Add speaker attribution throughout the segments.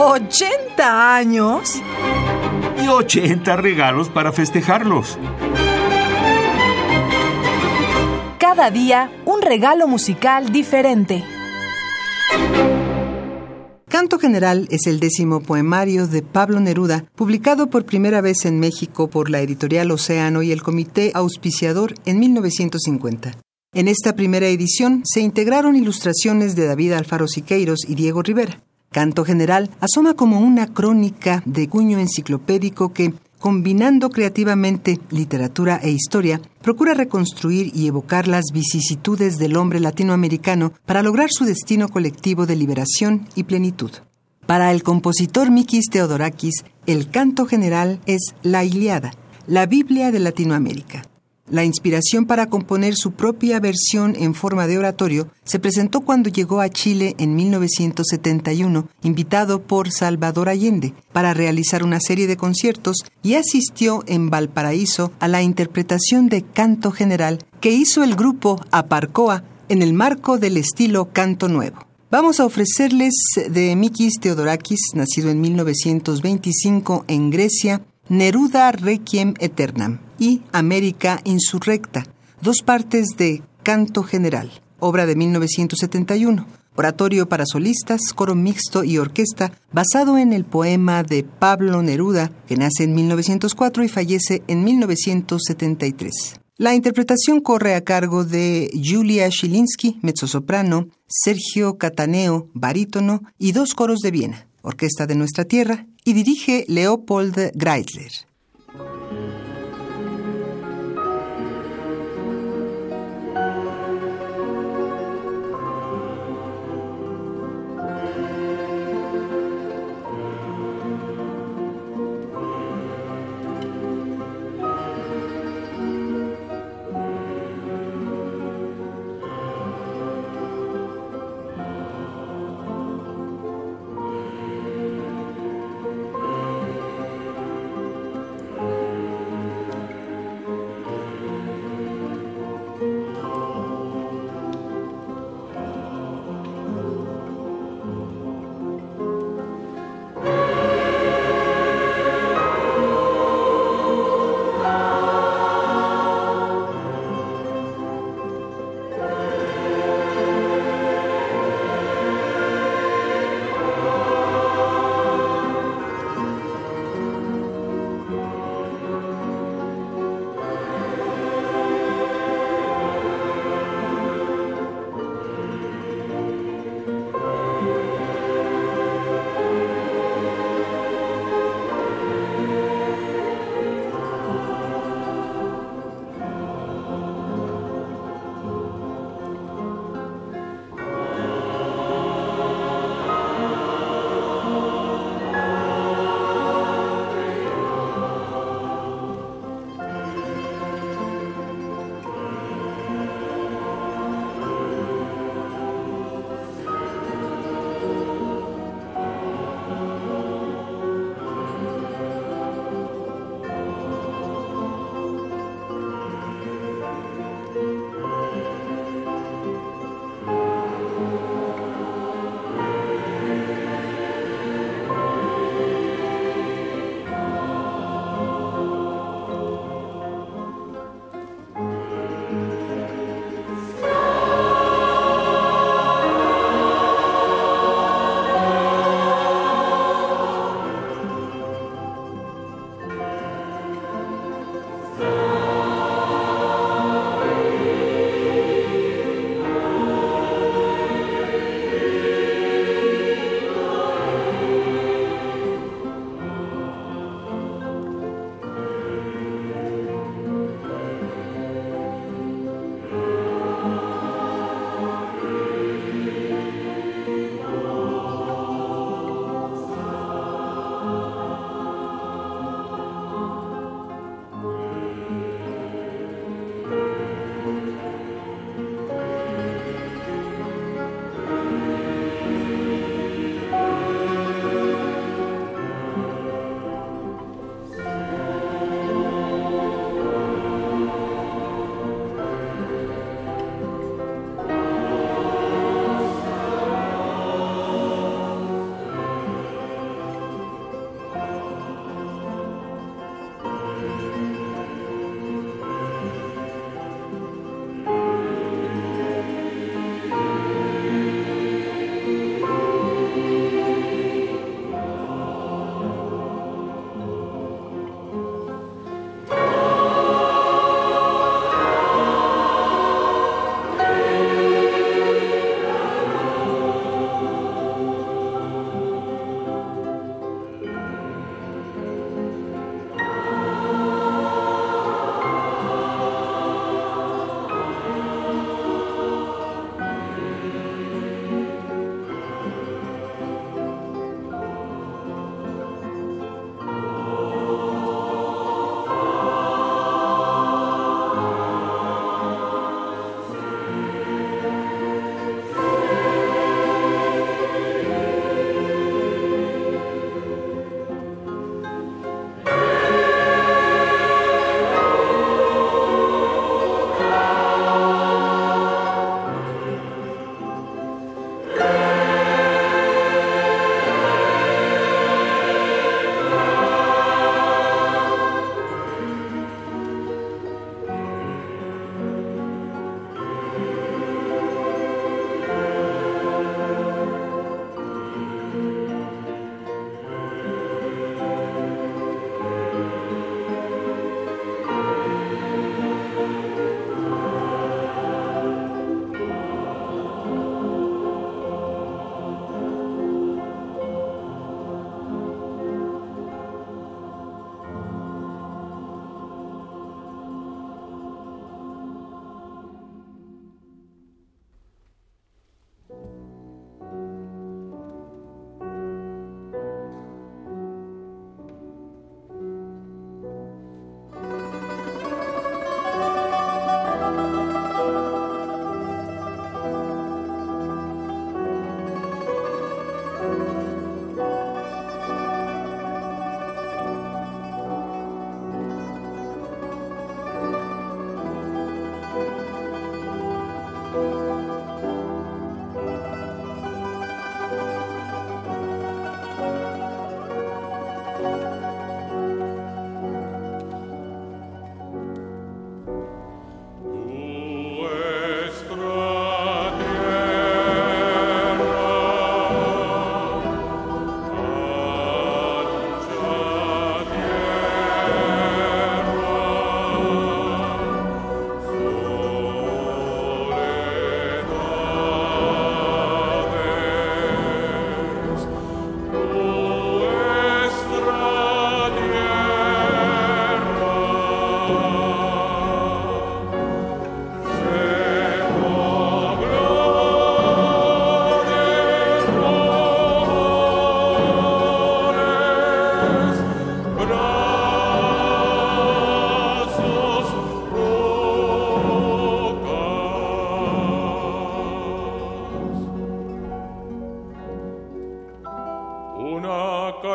Speaker 1: ¿80 años?
Speaker 2: Y 80 regalos para festejarlos.
Speaker 1: Cada día un regalo musical diferente.
Speaker 3: Canto General es el décimo poemario de Pablo Neruda, publicado por primera vez en México por la editorial Océano y el Comité Auspiciador en 1950. En esta primera edición se integraron ilustraciones de David Alfaro Siqueiros y Diego Rivera. Canto General asoma como una crónica de cuño enciclopédico que, combinando creativamente literatura e historia, procura reconstruir y evocar las vicisitudes del hombre latinoamericano para lograr su destino colectivo de liberación y plenitud. Para el compositor Mikis Theodorakis, el canto general es la Iliada, la Biblia de Latinoamérica. La inspiración para componer su propia versión en forma de oratorio se presentó cuando llegó a Chile en 1971, invitado por Salvador Allende, para realizar una serie de conciertos y asistió en Valparaíso a la interpretación de canto general que hizo el grupo Aparcoa en el marco del estilo canto nuevo. Vamos a ofrecerles de Mikis Theodorakis, nacido en 1925 en Grecia, Neruda Requiem Eternam y América Insurrecta, dos partes de Canto General, obra de 1971, oratorio para solistas, coro mixto y orquesta, basado en el poema de Pablo Neruda, que nace en 1904 y fallece en 1973. La interpretación corre a cargo de Julia Shilinsky, mezzosoprano, Sergio Cataneo, barítono y dos coros de Viena, Orquesta de Nuestra Tierra, y dirige Leopold Greitler.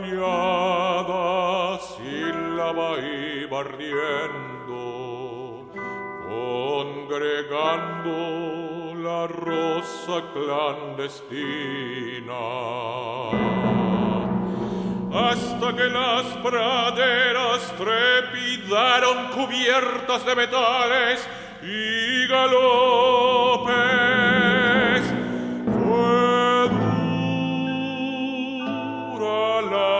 Speaker 4: callada, sílaba y barriendo, congregando la rosa clandestina. Hasta que las praderas trepidaron cubiertas de metales y galón la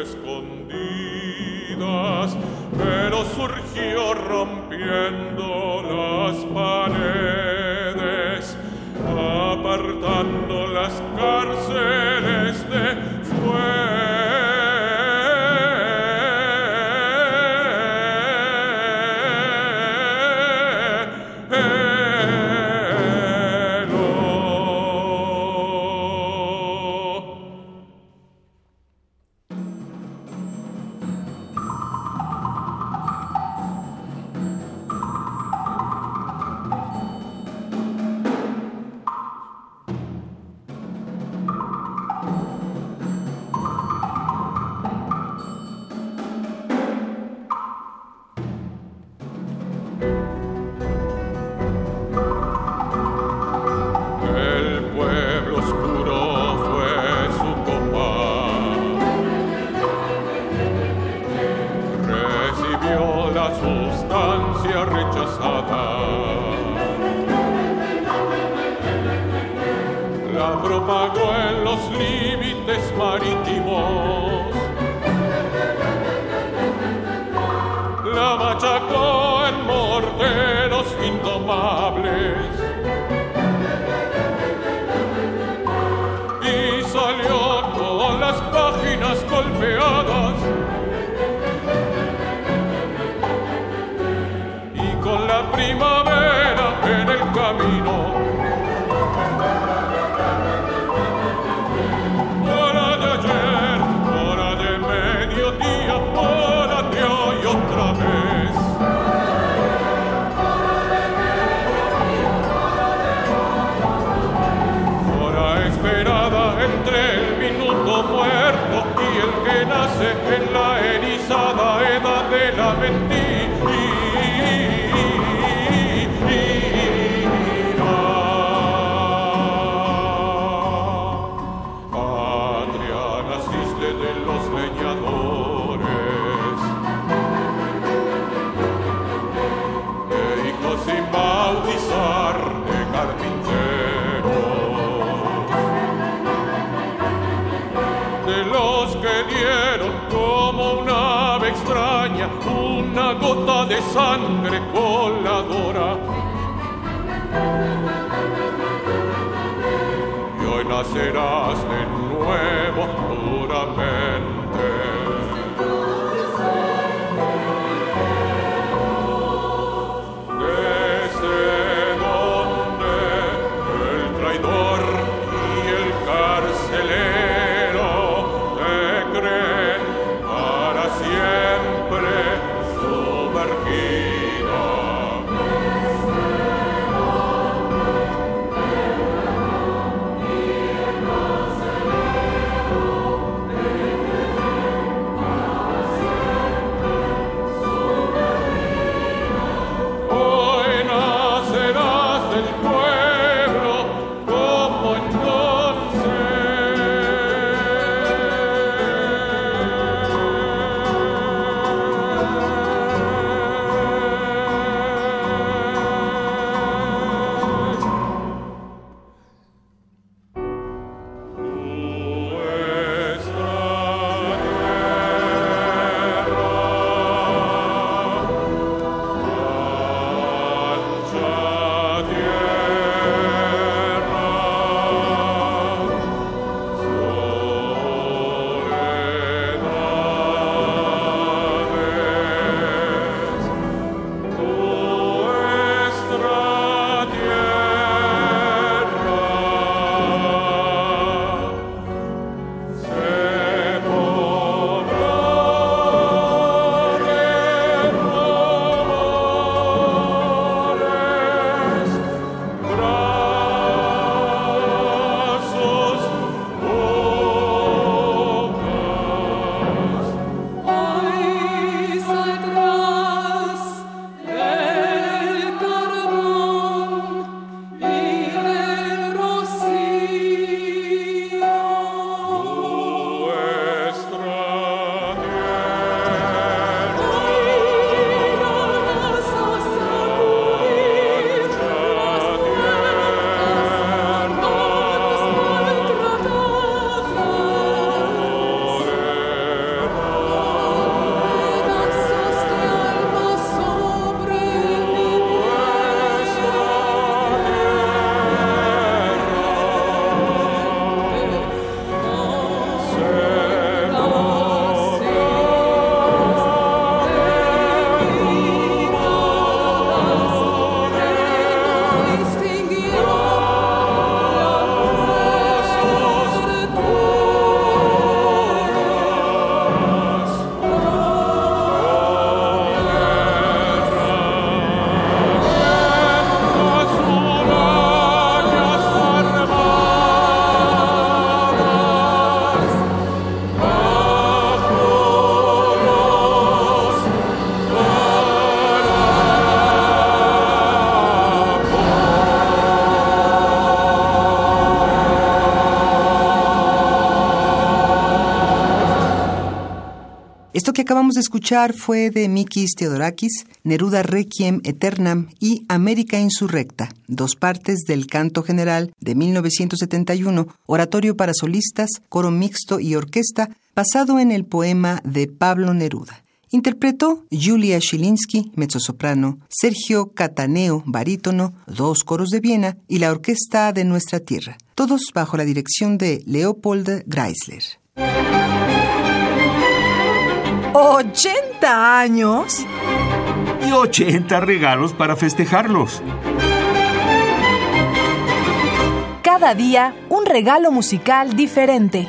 Speaker 4: escondidas, pero surgió rompiendo las paredes, propagó en los límites marítimos. Sangre coladora. Y hoy nacerás de
Speaker 3: acabamos de escuchar fue de Mikis Theodorakis, Neruda Requiem Eternam y América Insurrecta, dos partes del canto general de 1971, oratorio para solistas, coro mixto y orquesta, basado en el poema de Pablo Neruda. Interpretó Julia Shilinsky, mezzosoprano, Sergio Cataneo, barítono, dos coros de Viena y la Orquesta de Nuestra Tierra, todos bajo la dirección de Leopold Greisler.
Speaker 1: ¿80 años?
Speaker 2: Y 80 regalos para festejarlos.
Speaker 1: Cada día un regalo musical diferente.